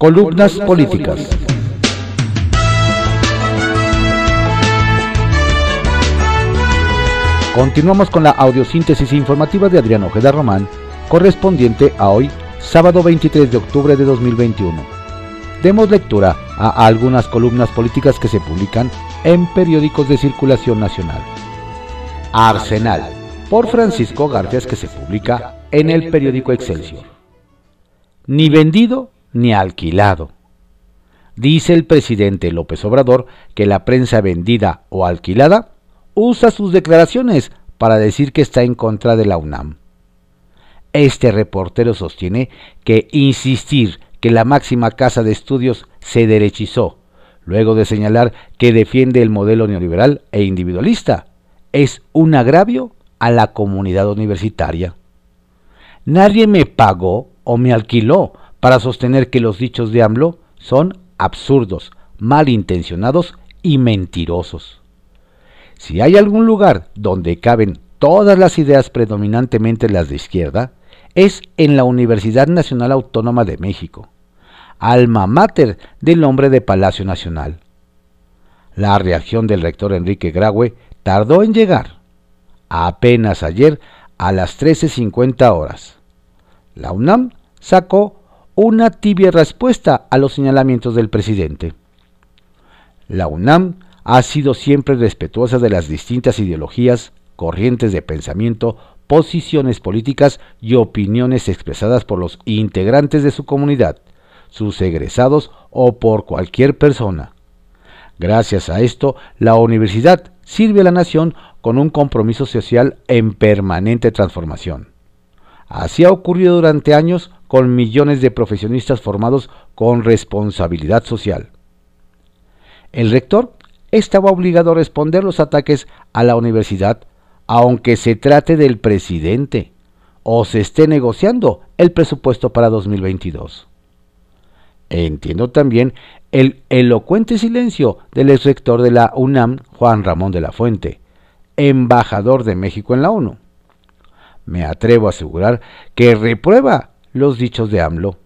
Columnas políticas. Continuamos con la audiosíntesis informativa de Adrián Ojeda Román, correspondiente a hoy, sábado 23 de octubre de 2021. Demos lectura a algunas columnas políticas que se publican en periódicos de circulación nacional. Arsenal, por Francisco Garfias, que se publica en el periódico Excelsior. Ni vendido ni alquilado. Dice el presidente López Obrador que la prensa vendida o alquilada usa sus declaraciones para decir que está en contra de la UNAM. Este reportero sostiene que insistir que la máxima casa de estudios se derechizó, luego de señalar que defiende el modelo neoliberal e individualista, es un agravio a la comunidad universitaria. Nadie me pagó o me alquiló para sostener que los dichos de AMLO son absurdos, malintencionados y mentirosos. Si hay algún lugar donde caben todas las ideas predominantemente las de izquierda, es en la Universidad Nacional Autónoma de México, alma mater del hombre de Palacio Nacional. La reacción del rector Enrique Graue tardó en llegar, apenas ayer a las 13.50 horas. La UNAM sacó una tibia respuesta a los señalamientos del presidente. La UNAM ha sido siempre respetuosa de las distintas ideologías, corrientes de pensamiento, posiciones políticas y opiniones expresadas por los integrantes de su comunidad, sus egresados o por cualquier persona. Gracias a esto, la universidad sirve a la nación con un compromiso social en permanente transformación. Así ha ocurrido durante años con millones de profesionistas formados con responsabilidad social. El rector estaba obligado a responder los ataques a la universidad, aunque se trate del presidente o se esté negociando el presupuesto para 2022. Entiendo también el elocuente silencio del ex rector de la UNAM, Juan Ramón de la Fuente, embajador de México en la ONU. Me atrevo a asegurar que reprueba los dichos de AMLO,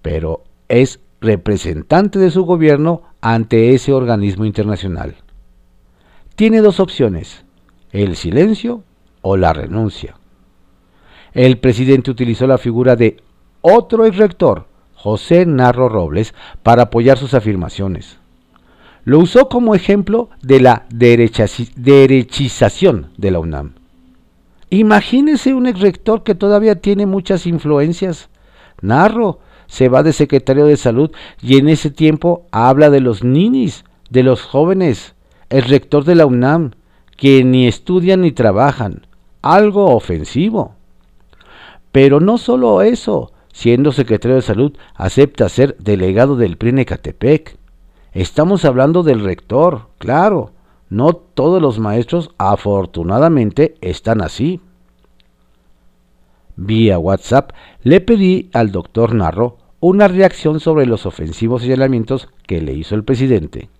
pero es representante de su gobierno ante ese organismo internacional. Tiene dos opciones, el silencio o la renuncia. El presidente utilizó la figura de otro ex rector, José Narro Robles, para apoyar sus afirmaciones. Lo usó como ejemplo de la derechización de la UNAM. Imagínese un ex rector que todavía tiene muchas influencias. Narro se va de secretario de salud y en ese tiempo habla de los ninis, de los jóvenes, el rector de la UNAM, que ni estudian ni trabajan. Algo ofensivo. Pero no solo eso, siendo secretario de salud, acepta ser delegado del PRI Catepec. Estamos hablando del rector, claro, no todos los maestros afortunadamente están así. Vía WhatsApp le pedí al doctor Narro una reacción sobre los ofensivos señalamientos que le hizo el presidente.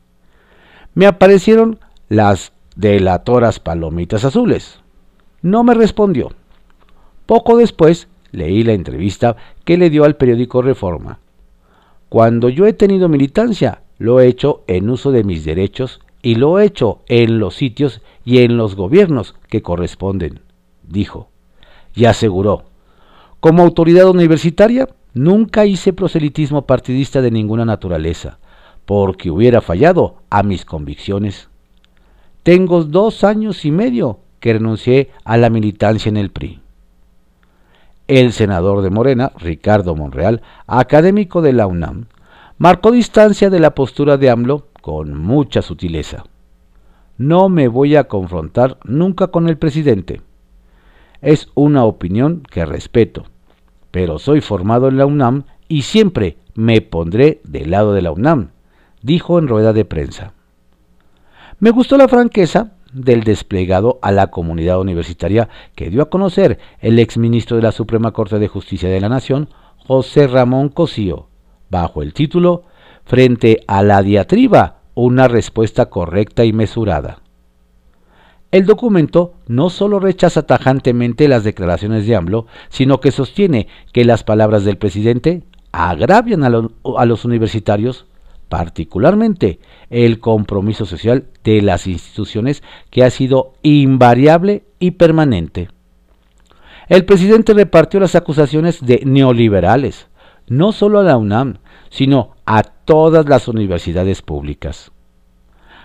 Me aparecieron las delatoras palomitas azules. No me respondió. Poco después leí la entrevista que le dio al periódico Reforma. Cuando yo he tenido militancia, lo he hecho en uso de mis derechos y lo he hecho en los sitios y en los gobiernos que corresponden, dijo, y aseguró, como autoridad universitaria, nunca hice proselitismo partidista de ninguna naturaleza, porque hubiera fallado a mis convicciones. Tengo dos años y medio que renuncié a la militancia en el PRI. El senador de Morena, Ricardo Monreal, académico de la UNAM, marcó distancia de la postura de AMLO con mucha sutileza. No me voy a confrontar nunca con el presidente. Es una opinión que respeto, pero soy formado en la UNAM y siempre me pondré del lado de la UNAM, dijo en rueda de prensa. Me gustó la franqueza del desplegado a la comunidad universitaria que dio a conocer el exministro de la Suprema Corte de Justicia de la Nación, José Ramón Cosío, bajo el título Frente a la diatriba una respuesta correcta y mesurada. El documento no solo rechaza tajantemente las declaraciones de AMLO, sino que sostiene que las palabras del presidente agravian a, a los universitarios, particularmente el compromiso social de las instituciones que ha sido invariable y permanente. El presidente repartió las acusaciones de neoliberales, no solo a la UNAM, sino a todas las universidades públicas.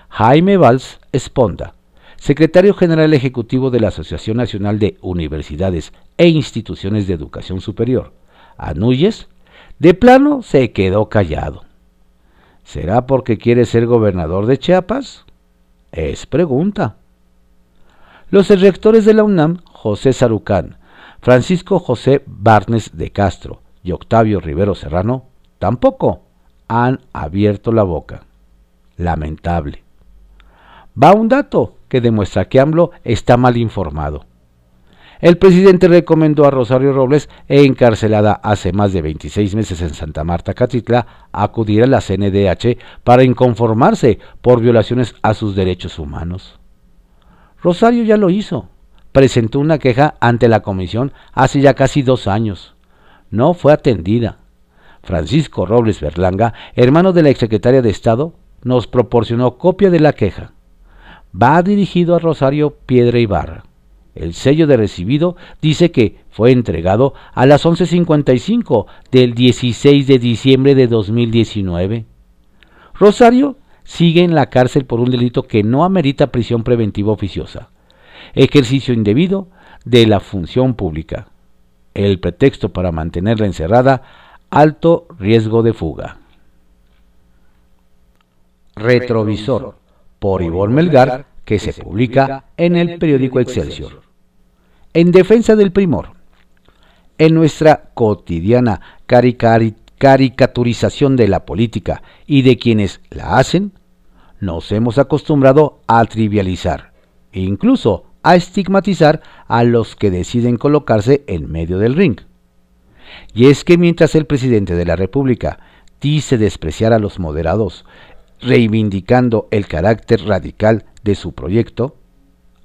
Jaime Valls Esponda, secretario general ejecutivo de la Asociación Nacional de Universidades e Instituciones de Educación Superior, Anuyes, de plano se quedó callado. ¿Será porque quiere ser gobernador de Chiapas? Es pregunta. Los rectores de la UNAM, José Sarucán, Francisco José Barnes de Castro y Octavio Rivero Serrano tampoco han abierto la boca. Lamentable. Va un dato que demuestra que AMLO está mal informado. El presidente recomendó a Rosario Robles, encarcelada hace más de 26 meses en Santa Marta, Catitla, acudir a la CNDH para inconformarse por violaciones a sus derechos humanos. Rosario ya lo hizo presentó una queja ante la comisión hace ya casi dos años. No fue atendida. Francisco Robles Berlanga, hermano de la exsecretaria de Estado, nos proporcionó copia de la queja. Va dirigido a Rosario Piedra Ibarra. El sello de recibido dice que fue entregado a las 11.55 del 16 de diciembre de 2019. Rosario sigue en la cárcel por un delito que no amerita prisión preventiva oficiosa ejercicio indebido de la función pública. El pretexto para mantenerla encerrada, alto riesgo de fuga. Retrovisor, por Ivonne Melgar, que se publica en el periódico Excelsior. En defensa del primor. En nuestra cotidiana caricaturización de la política y de quienes la hacen, nos hemos acostumbrado a trivializar, e incluso a estigmatizar a los que deciden colocarse en medio del ring. Y es que mientras el presidente de la República dice despreciar a los moderados, reivindicando el carácter radical de su proyecto,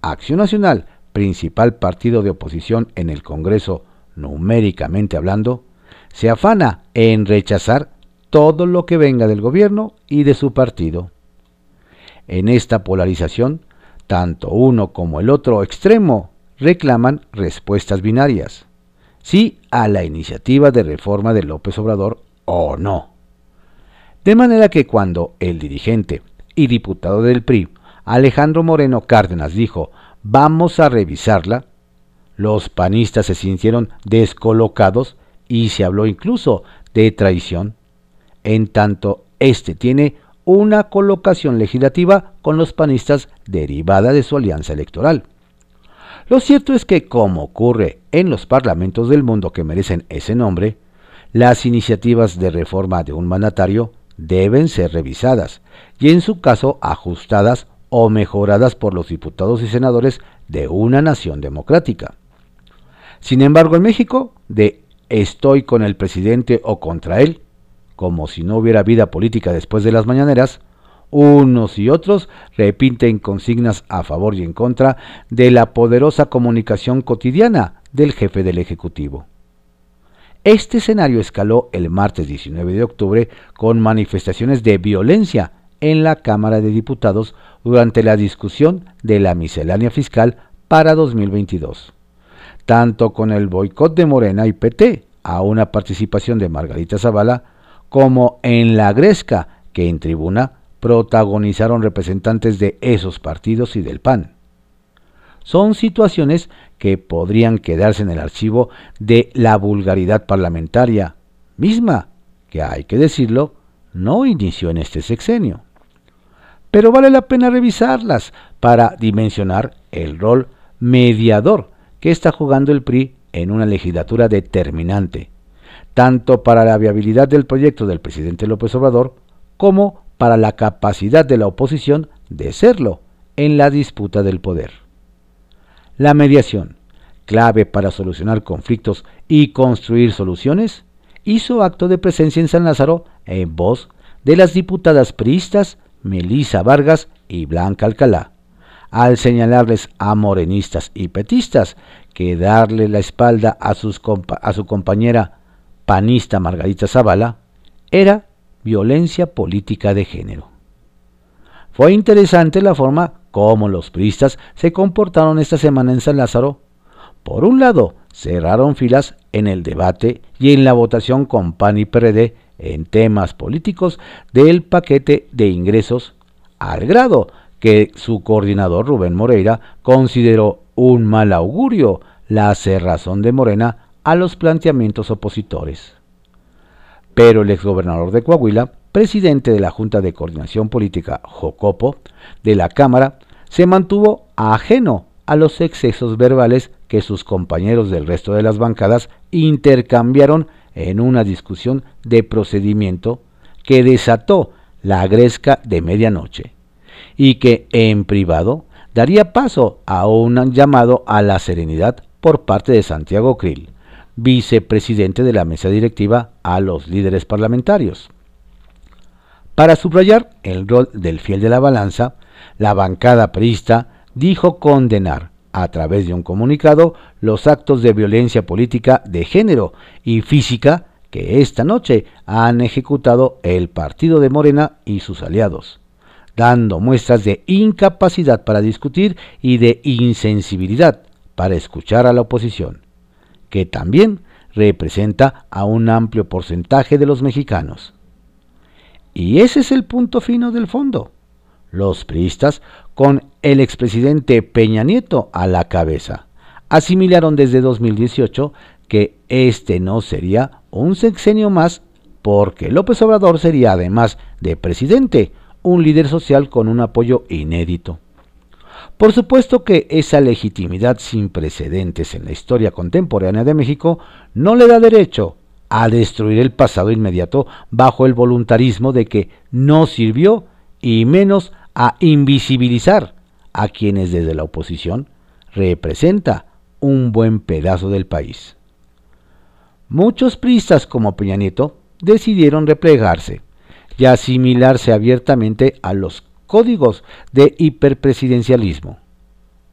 Acción Nacional, principal partido de oposición en el Congreso numéricamente hablando, se afana en rechazar todo lo que venga del gobierno y de su partido. En esta polarización tanto uno como el otro extremo reclaman respuestas binarias. Sí a la iniciativa de reforma de López Obrador o no. De manera que cuando el dirigente y diputado del PRI, Alejandro Moreno Cárdenas, dijo, vamos a revisarla, los panistas se sintieron descolocados y se habló incluso de traición, en tanto este tiene una colocación legislativa con los panistas derivada de su alianza electoral. Lo cierto es que, como ocurre en los parlamentos del mundo que merecen ese nombre, las iniciativas de reforma de un mandatario deben ser revisadas y en su caso ajustadas o mejoradas por los diputados y senadores de una nación democrática. Sin embargo, en México, de estoy con el presidente o contra él, como si no hubiera vida política después de las mañaneras, unos y otros repiten consignas a favor y en contra de la poderosa comunicación cotidiana del jefe del Ejecutivo. Este escenario escaló el martes 19 de octubre con manifestaciones de violencia en la Cámara de Diputados durante la discusión de la miscelánea fiscal para 2022, tanto con el boicot de Morena y PT a una participación de Margarita Zavala como en la Gresca, que en tribuna protagonizaron representantes de esos partidos y del PAN. Son situaciones que podrían quedarse en el archivo de la vulgaridad parlamentaria, misma que, hay que decirlo, no inició en este sexenio. Pero vale la pena revisarlas para dimensionar el rol mediador que está jugando el PRI en una legislatura determinante, tanto para la viabilidad del proyecto del presidente López Obrador como para la capacidad de la oposición de serlo en la disputa del poder. La mediación, clave para solucionar conflictos y construir soluciones, hizo acto de presencia en San Lázaro en voz de las diputadas priistas Melisa Vargas y Blanca Alcalá, al señalarles a morenistas y petistas que darle la espalda a, sus a su compañera panista Margarita Zavala, era violencia política de género. Fue interesante la forma como los priistas se comportaron esta semana en San Lázaro. Por un lado, cerraron filas en el debate y en la votación con PAN y PRD en temas políticos del paquete de ingresos, al grado que su coordinador Rubén Moreira consideró un mal augurio la cerrazón de Morena a los planteamientos opositores. Pero el exgobernador de Coahuila, presidente de la Junta de Coordinación Política Jocopo de la Cámara, se mantuvo ajeno a los excesos verbales que sus compañeros del resto de las bancadas intercambiaron en una discusión de procedimiento que desató la gresca de medianoche y que en privado daría paso a un llamado a la serenidad por parte de Santiago Krill, vicepresidente de la mesa directiva, a los líderes parlamentarios. Para subrayar el rol del fiel de la balanza, la bancada priista dijo condenar, a través de un comunicado, los actos de violencia política de género y física que esta noche han ejecutado el partido de Morena y sus aliados, dando muestras de incapacidad para discutir y de insensibilidad para escuchar a la oposición, que también representa a un amplio porcentaje de los mexicanos. Y ese es el punto fino del fondo. Los priistas, con el expresidente Peña Nieto a la cabeza, asimilaron desde 2018 que este no sería un sexenio más porque López Obrador sería, además de presidente, un líder social con un apoyo inédito. Por supuesto que esa legitimidad sin precedentes en la historia contemporánea de México no le da derecho a destruir el pasado inmediato bajo el voluntarismo de que no sirvió y menos a invisibilizar a quienes desde la oposición representa un buen pedazo del país. Muchos pristas como Peña Nieto decidieron replegarse y asimilarse abiertamente a los códigos de hiperpresidencialismo.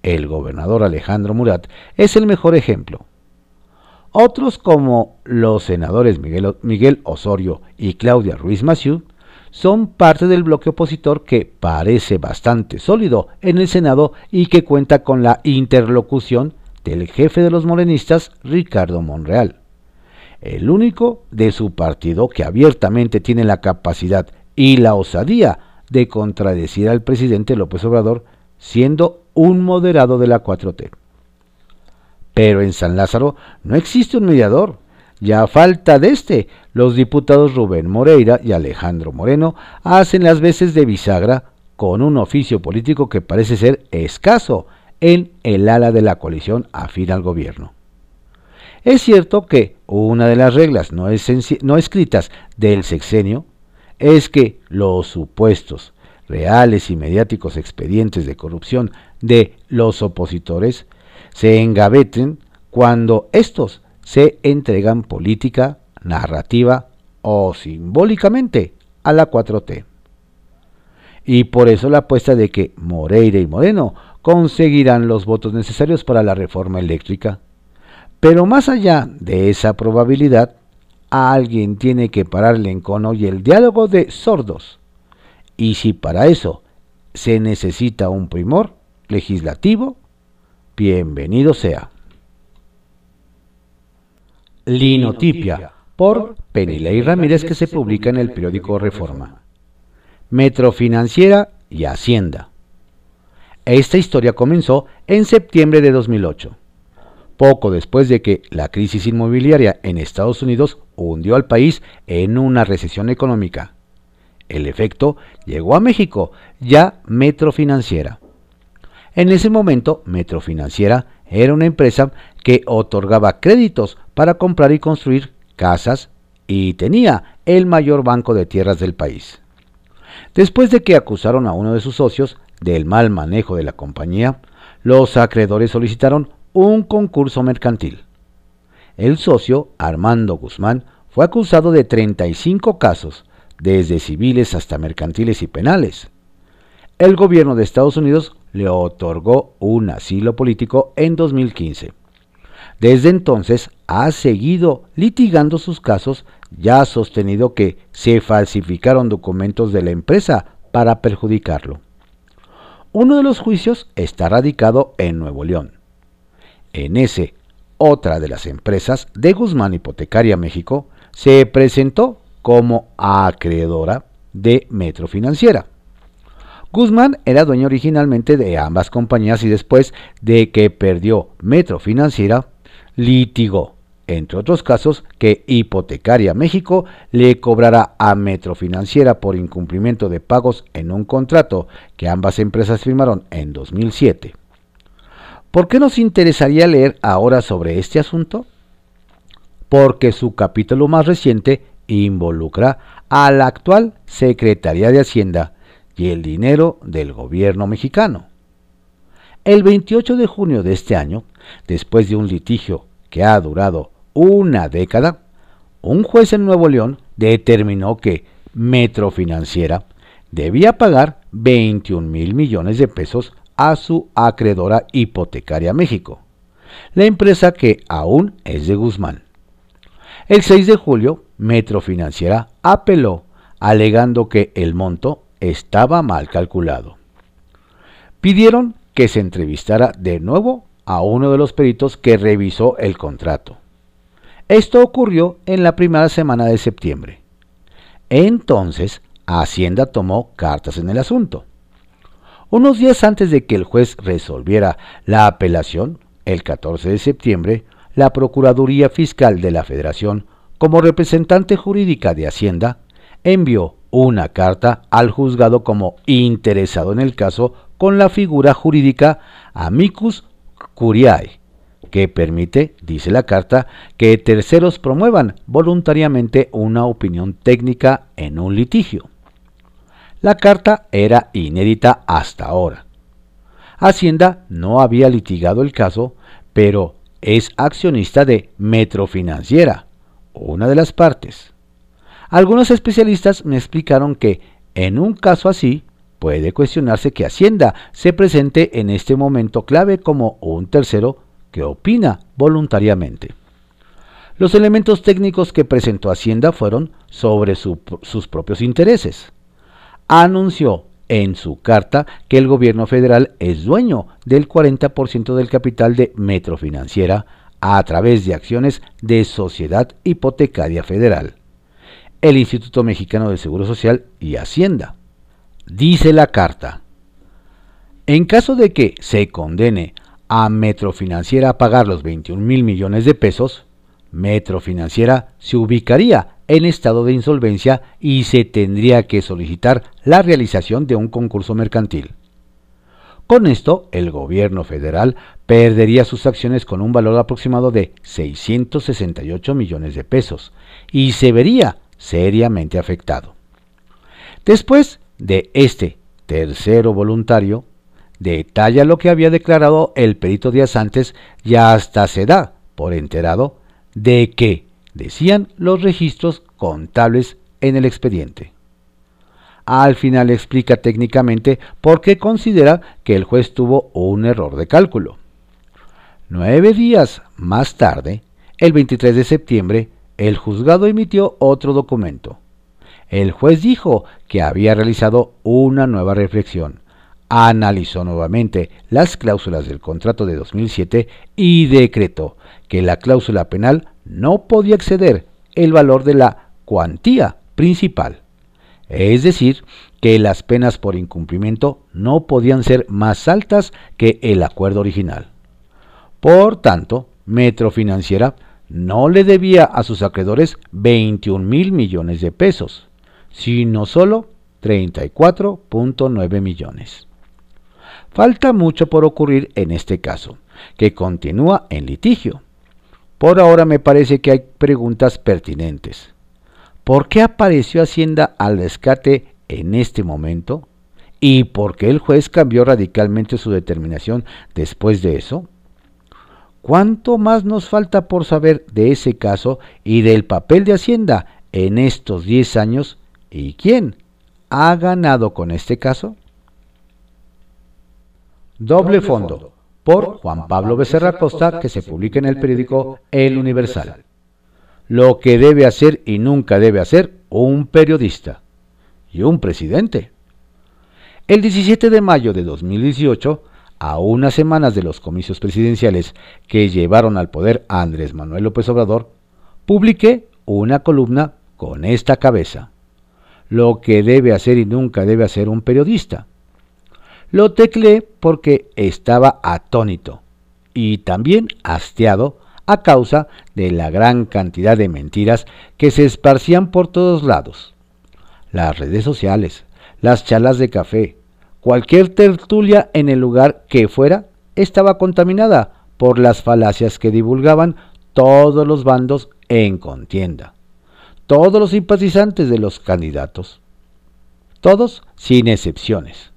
El gobernador Alejandro Murat es el mejor ejemplo. Otros como los senadores Miguel, Osorio y Claudia Ruiz Massieu son parte del bloque opositor que parece bastante sólido en el Senado y que cuenta con la interlocución del jefe de los morenistas, Ricardo Monreal el único de su partido que abiertamente tiene la capacidad y la osadía de contradecir al presidente López Obrador, siendo un moderado de la 4T. Pero en San Lázaro no existe un mediador. Ya a falta de este, los diputados Rubén Moreira y Alejandro Moreno hacen las veces de bisagra con un oficio político que parece ser escaso en el ala de la coalición afín al gobierno. Es cierto que una de las reglas no, no escritas del sexenio es que los supuestos reales y mediáticos expedientes de corrupción de los opositores se engaveten cuando estos se entregan política, narrativa o simbólicamente a la 4T. Y por eso la apuesta de que Moreira y Moreno conseguirán los votos necesarios para la reforma eléctrica pero más allá de esa probabilidad, alguien tiene que pararle en cono y el diálogo de sordos. Y si para eso se necesita un primor legislativo, bienvenido sea. Linotipia por Penilei Ramírez que se publica en el periódico Reforma. Metrofinanciera y Hacienda. Esta historia comenzó en septiembre de 2008 poco después de que la crisis inmobiliaria en Estados Unidos hundió al país en una recesión económica. El efecto llegó a México, ya Metro Financiera. En ese momento, Metro Financiera era una empresa que otorgaba créditos para comprar y construir casas y tenía el mayor banco de tierras del país. Después de que acusaron a uno de sus socios del mal manejo de la compañía, los acreedores solicitaron un concurso mercantil. El socio, Armando Guzmán, fue acusado de 35 casos, desde civiles hasta mercantiles y penales. El gobierno de Estados Unidos le otorgó un asilo político en 2015. Desde entonces ha seguido litigando sus casos ya ha sostenido que se falsificaron documentos de la empresa para perjudicarlo. Uno de los juicios está radicado en Nuevo León. En ese, otra de las empresas de Guzmán Hipotecaria México se presentó como acreedora de Metro Financiera. Guzmán era dueño originalmente de ambas compañías y después de que perdió Metro Financiera, litigó entre otros casos, que Hipotecaria México le cobrará a Metro Financiera por incumplimiento de pagos en un contrato que ambas empresas firmaron en 2007. ¿Por qué nos interesaría leer ahora sobre este asunto? Porque su capítulo más reciente involucra a la actual Secretaría de Hacienda y el dinero del gobierno mexicano. El 28 de junio de este año, después de un litigio que ha durado una década, un juez en Nuevo León determinó que Metro Financiera debía pagar 21 mil millones de pesos a su acreedora hipotecaria México, la empresa que aún es de Guzmán. El 6 de julio, Metro Financiera apeló alegando que el monto estaba mal calculado. Pidieron que se entrevistara de nuevo a uno de los peritos que revisó el contrato. Esto ocurrió en la primera semana de septiembre. Entonces, Hacienda tomó cartas en el asunto. Unos días antes de que el juez resolviera la apelación, el 14 de septiembre, la Procuraduría Fiscal de la Federación, como representante jurídica de Hacienda, envió una carta al juzgado como interesado en el caso con la figura jurídica amicus curiae, que permite, dice la carta, que terceros promuevan voluntariamente una opinión técnica en un litigio. La carta era inédita hasta ahora. Hacienda no había litigado el caso, pero es accionista de Metrofinanciera, una de las partes. Algunos especialistas me explicaron que en un caso así puede cuestionarse que Hacienda se presente en este momento clave como un tercero que opina voluntariamente. Los elementos técnicos que presentó Hacienda fueron sobre sus propios intereses. Anunció en su carta que el gobierno federal es dueño del 40% del capital de Metro Financiera a través de acciones de Sociedad Hipotecaria Federal, el Instituto Mexicano del Seguro Social y Hacienda. Dice la carta, en caso de que se condene a Metrofinanciera a pagar los 21 mil millones de pesos, Metrofinanciera se ubicaría en estado de insolvencia y se tendría que solicitar la realización de un concurso mercantil. Con esto, el gobierno federal perdería sus acciones con un valor aproximado de 668 millones de pesos y se vería seriamente afectado. Después de este tercero voluntario, detalla lo que había declarado el perito días antes y hasta se da por enterado de que decían los registros contables en el expediente. Al final explica técnicamente por qué considera que el juez tuvo un error de cálculo. Nueve días más tarde, el 23 de septiembre, el juzgado emitió otro documento. El juez dijo que había realizado una nueva reflexión analizó nuevamente las cláusulas del contrato de 2007 y decretó que la cláusula penal no podía exceder el valor de la cuantía principal. Es decir, que las penas por incumplimiento no podían ser más altas que el acuerdo original. Por tanto, Metro Financiera no le debía a sus acreedores 21 mil millones de pesos, sino solo 34.9 millones. Falta mucho por ocurrir en este caso, que continúa en litigio. Por ahora me parece que hay preguntas pertinentes. ¿Por qué apareció Hacienda al rescate en este momento? ¿Y por qué el juez cambió radicalmente su determinación después de eso? ¿Cuánto más nos falta por saber de ese caso y del papel de Hacienda en estos 10 años? ¿Y quién ha ganado con este caso? Doble fondo, por Juan Pablo Becerra Costa que se publica en el periódico El Universal. Lo que debe hacer y nunca debe hacer un periodista y un presidente. El 17 de mayo de 2018, a unas semanas de los comicios presidenciales que llevaron al poder a Andrés Manuel López Obrador, publiqué una columna con esta cabeza. Lo que debe hacer y nunca debe hacer un periodista. Lo tecleé porque estaba atónito y también hastiado a causa de la gran cantidad de mentiras que se esparcían por todos lados. Las redes sociales, las charlas de café, cualquier tertulia en el lugar que fuera estaba contaminada por las falacias que divulgaban todos los bandos en contienda, todos los simpatizantes de los candidatos, todos sin excepciones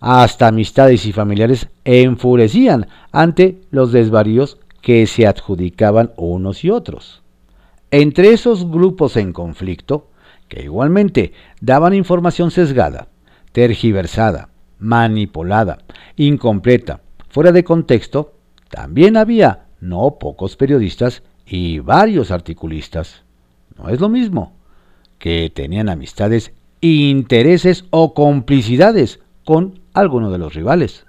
hasta amistades y familiares enfurecían ante los desvaríos que se adjudicaban unos y otros. Entre esos grupos en conflicto, que igualmente daban información sesgada, tergiversada, manipulada, incompleta, fuera de contexto, también había no pocos periodistas y varios articulistas. No es lo mismo, que tenían amistades, intereses o complicidades con alguno de los rivales.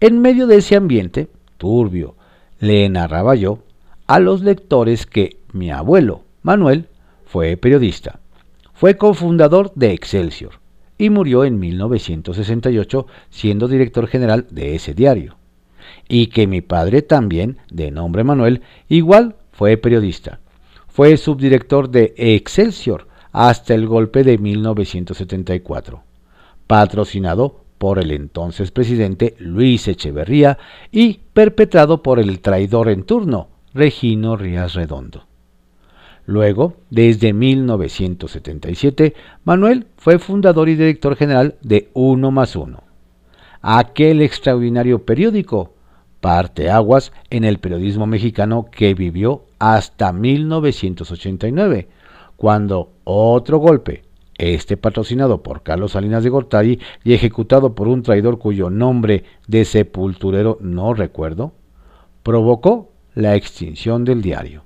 En medio de ese ambiente turbio, le narraba yo a los lectores que mi abuelo, Manuel, fue periodista, fue cofundador de Excelsior y murió en 1968 siendo director general de ese diario, y que mi padre también, de nombre Manuel, igual fue periodista, fue subdirector de Excelsior hasta el golpe de 1974, patrocinado por el entonces presidente Luis Echeverría y perpetrado por el traidor en turno, Regino Rías Redondo. Luego, desde 1977, Manuel fue fundador y director general de Uno más Uno, aquel extraordinario periódico, parteaguas en el periodismo mexicano que vivió hasta 1989, cuando otro golpe, este patrocinado por Carlos Salinas de Gortari y ejecutado por un traidor cuyo nombre de sepulturero no recuerdo, provocó la extinción del diario.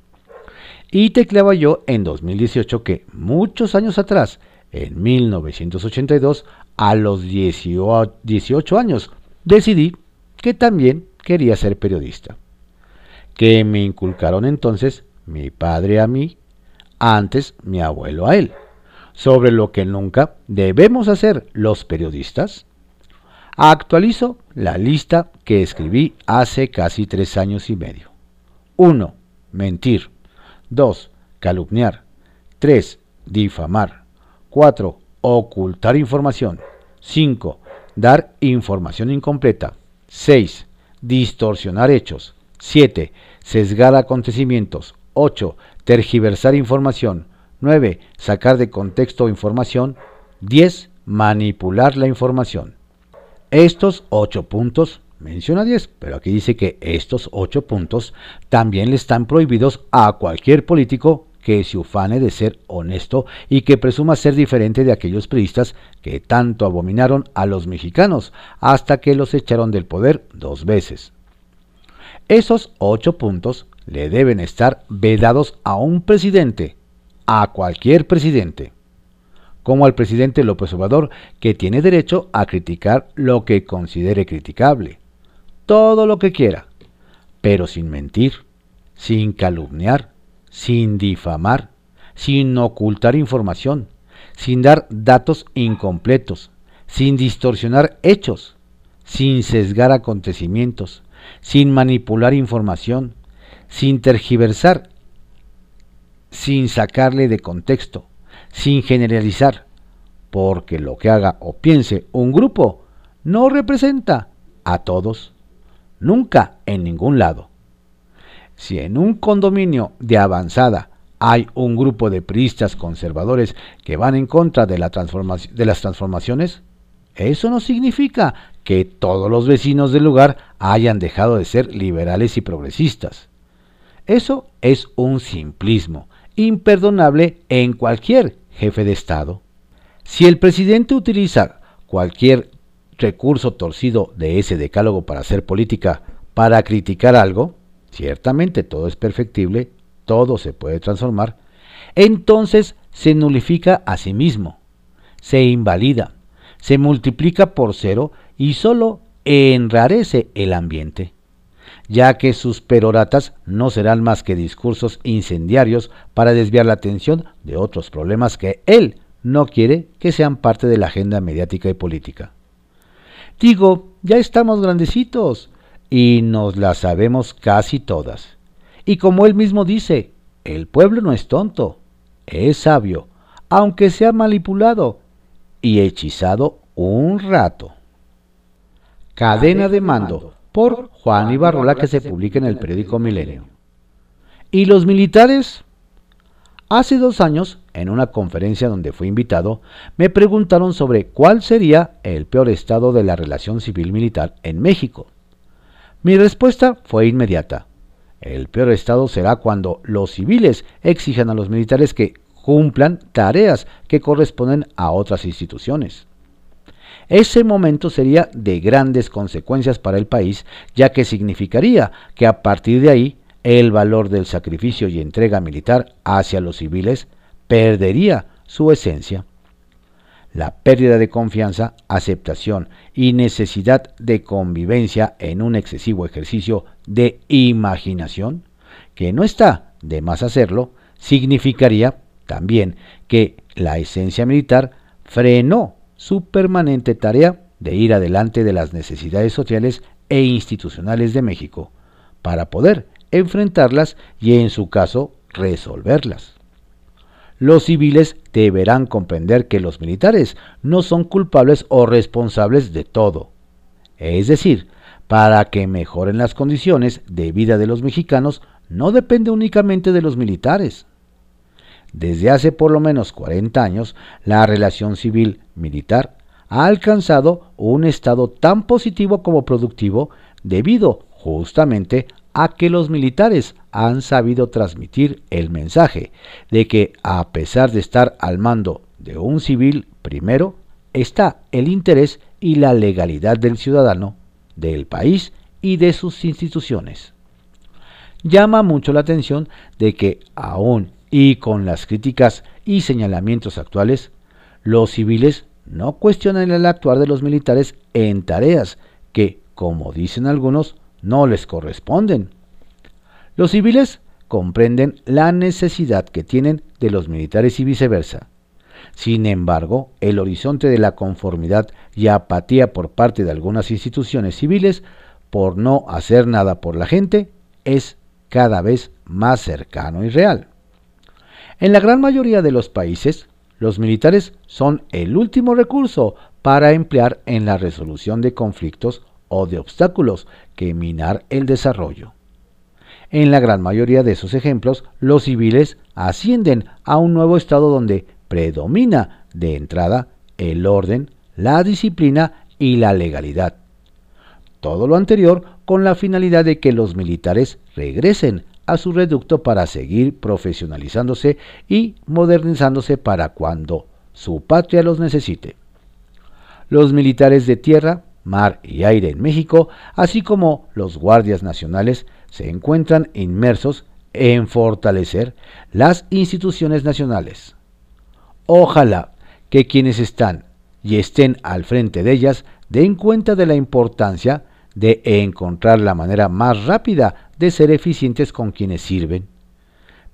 Y tecleaba yo en 2018 que muchos años atrás, en 1982, a los 18 años, decidí que también quería ser periodista. Que me inculcaron entonces mi padre a mí, antes mi abuelo a él sobre lo que nunca debemos hacer los periodistas? Actualizo la lista que escribí hace casi tres años y medio. 1. Mentir. 2. Calumniar. 3. Difamar. 4. Ocultar información. 5. Dar información incompleta. 6. Distorsionar hechos. 7. Sesgar acontecimientos. 8. Tergiversar información. 9. Sacar de contexto información. 10. Manipular la información. Estos 8 puntos, menciona 10, pero aquí dice que estos 8 puntos también le están prohibidos a cualquier político que se ufane de ser honesto y que presuma ser diferente de aquellos priistas que tanto abominaron a los mexicanos hasta que los echaron del poder dos veces. Esos ocho puntos le deben estar vedados a un presidente a cualquier presidente, como al presidente López Obrador, que tiene derecho a criticar lo que considere criticable, todo lo que quiera, pero sin mentir, sin calumniar, sin difamar, sin ocultar información, sin dar datos incompletos, sin distorsionar hechos, sin sesgar acontecimientos, sin manipular información, sin tergiversar sin sacarle de contexto, sin generalizar, porque lo que haga o piense un grupo no representa a todos, nunca en ningún lado. Si en un condominio de avanzada hay un grupo de priistas conservadores que van en contra de, la de las transformaciones, eso no significa que todos los vecinos del lugar hayan dejado de ser liberales y progresistas. Eso es un simplismo imperdonable en cualquier jefe de Estado. Si el presidente utiliza cualquier recurso torcido de ese decálogo para hacer política, para criticar algo, ciertamente todo es perfectible, todo se puede transformar, entonces se nulifica a sí mismo, se invalida, se multiplica por cero y solo enrarece el ambiente, ya que sus peroratas no serán más que discursos incendiarios para desviar la atención de otros problemas que él no quiere que sean parte de la agenda mediática y política. Digo, ya estamos grandecitos y nos las sabemos casi todas. Y como él mismo dice, el pueblo no es tonto, es sabio, aunque sea manipulado y hechizado un rato. Cadena de mando por Juan Ibarrola que se publica en el periódico Milenio. ¿Y los militares? Hace dos años, en una conferencia donde fui invitado, me preguntaron sobre cuál sería el peor estado de la relación civil-militar en México. Mi respuesta fue inmediata. El peor estado será cuando los civiles exijan a los militares que cumplan tareas que corresponden a otras instituciones. Ese momento sería de grandes consecuencias para el país, ya que significaría que a partir de ahí el valor del sacrificio y entrega militar hacia los civiles perdería su esencia. La pérdida de confianza, aceptación y necesidad de convivencia en un excesivo ejercicio de imaginación, que no está de más hacerlo, significaría también que la esencia militar frenó su permanente tarea de ir adelante de las necesidades sociales e institucionales de México, para poder enfrentarlas y en su caso resolverlas. Los civiles deberán comprender que los militares no son culpables o responsables de todo. Es decir, para que mejoren las condiciones de vida de los mexicanos no depende únicamente de los militares. Desde hace por lo menos 40 años, la relación civil-militar ha alcanzado un estado tan positivo como productivo debido justamente a que los militares han sabido transmitir el mensaje de que a pesar de estar al mando de un civil primero, está el interés y la legalidad del ciudadano, del país y de sus instituciones. Llama mucho la atención de que aún y con las críticas y señalamientos actuales, los civiles no cuestionan el actuar de los militares en tareas que, como dicen algunos, no les corresponden. Los civiles comprenden la necesidad que tienen de los militares y viceversa. Sin embargo, el horizonte de la conformidad y apatía por parte de algunas instituciones civiles por no hacer nada por la gente es cada vez más cercano y real. En la gran mayoría de los países, los militares son el último recurso para emplear en la resolución de conflictos o de obstáculos que minar el desarrollo. En la gran mayoría de esos ejemplos, los civiles ascienden a un nuevo estado donde predomina de entrada el orden, la disciplina y la legalidad. Todo lo anterior con la finalidad de que los militares regresen a su reducto para seguir profesionalizándose y modernizándose para cuando su patria los necesite. Los militares de tierra mar y aire en México, así como los guardias nacionales, se encuentran inmersos en fortalecer las instituciones nacionales. Ojalá que quienes están y estén al frente de ellas den cuenta de la importancia de encontrar la manera más rápida de ser eficientes con quienes sirven.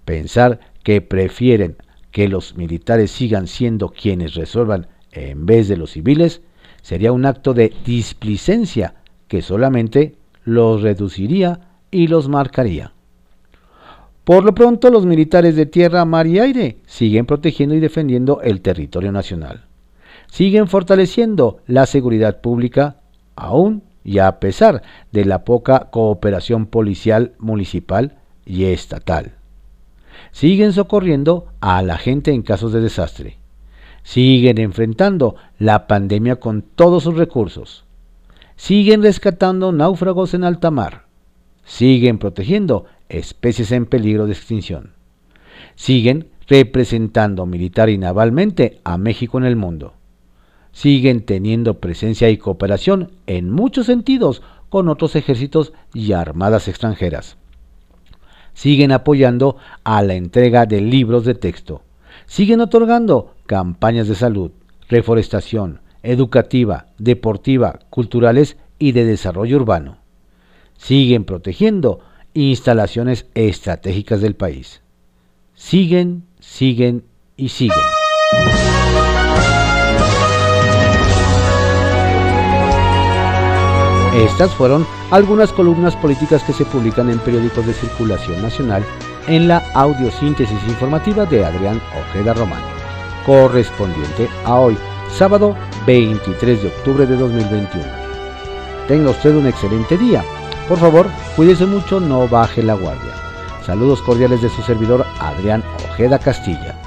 Pensar que prefieren que los militares sigan siendo quienes resuelvan en vez de los civiles sería un acto de displicencia que solamente los reduciría y los marcaría. Por lo pronto, los militares de tierra, mar y aire siguen protegiendo y defendiendo el territorio nacional. Siguen fortaleciendo la seguridad pública, aún y a pesar de la poca cooperación policial municipal y estatal. Siguen socorriendo a la gente en casos de desastre. Siguen enfrentando la pandemia con todos sus recursos, siguen rescatando náufragos en alta mar, siguen protegiendo especies en peligro de extinción, siguen representando militar y navalmente a México en el mundo, siguen teniendo presencia y cooperación en muchos sentidos con otros ejércitos y armadas extranjeras. Siguen apoyando a la entrega de libros de texto. Siguen otorgando campañas de salud, reforestación, educativa, deportiva, culturales y de desarrollo urbano. Siguen protegiendo instalaciones estratégicas del país. Siguen, siguen y siguen. Estas fueron algunas columnas políticas que se publican en periódicos de circulación nacional en la audiosíntesis informativa de Adrián Ojeda Román, correspondiente a hoy, sábado 23 de octubre de 2021. Tenga usted un excelente día. Por favor, cuídese mucho, no baje la guardia. Saludos cordiales de su servidor Adrián Ojeda Castilla.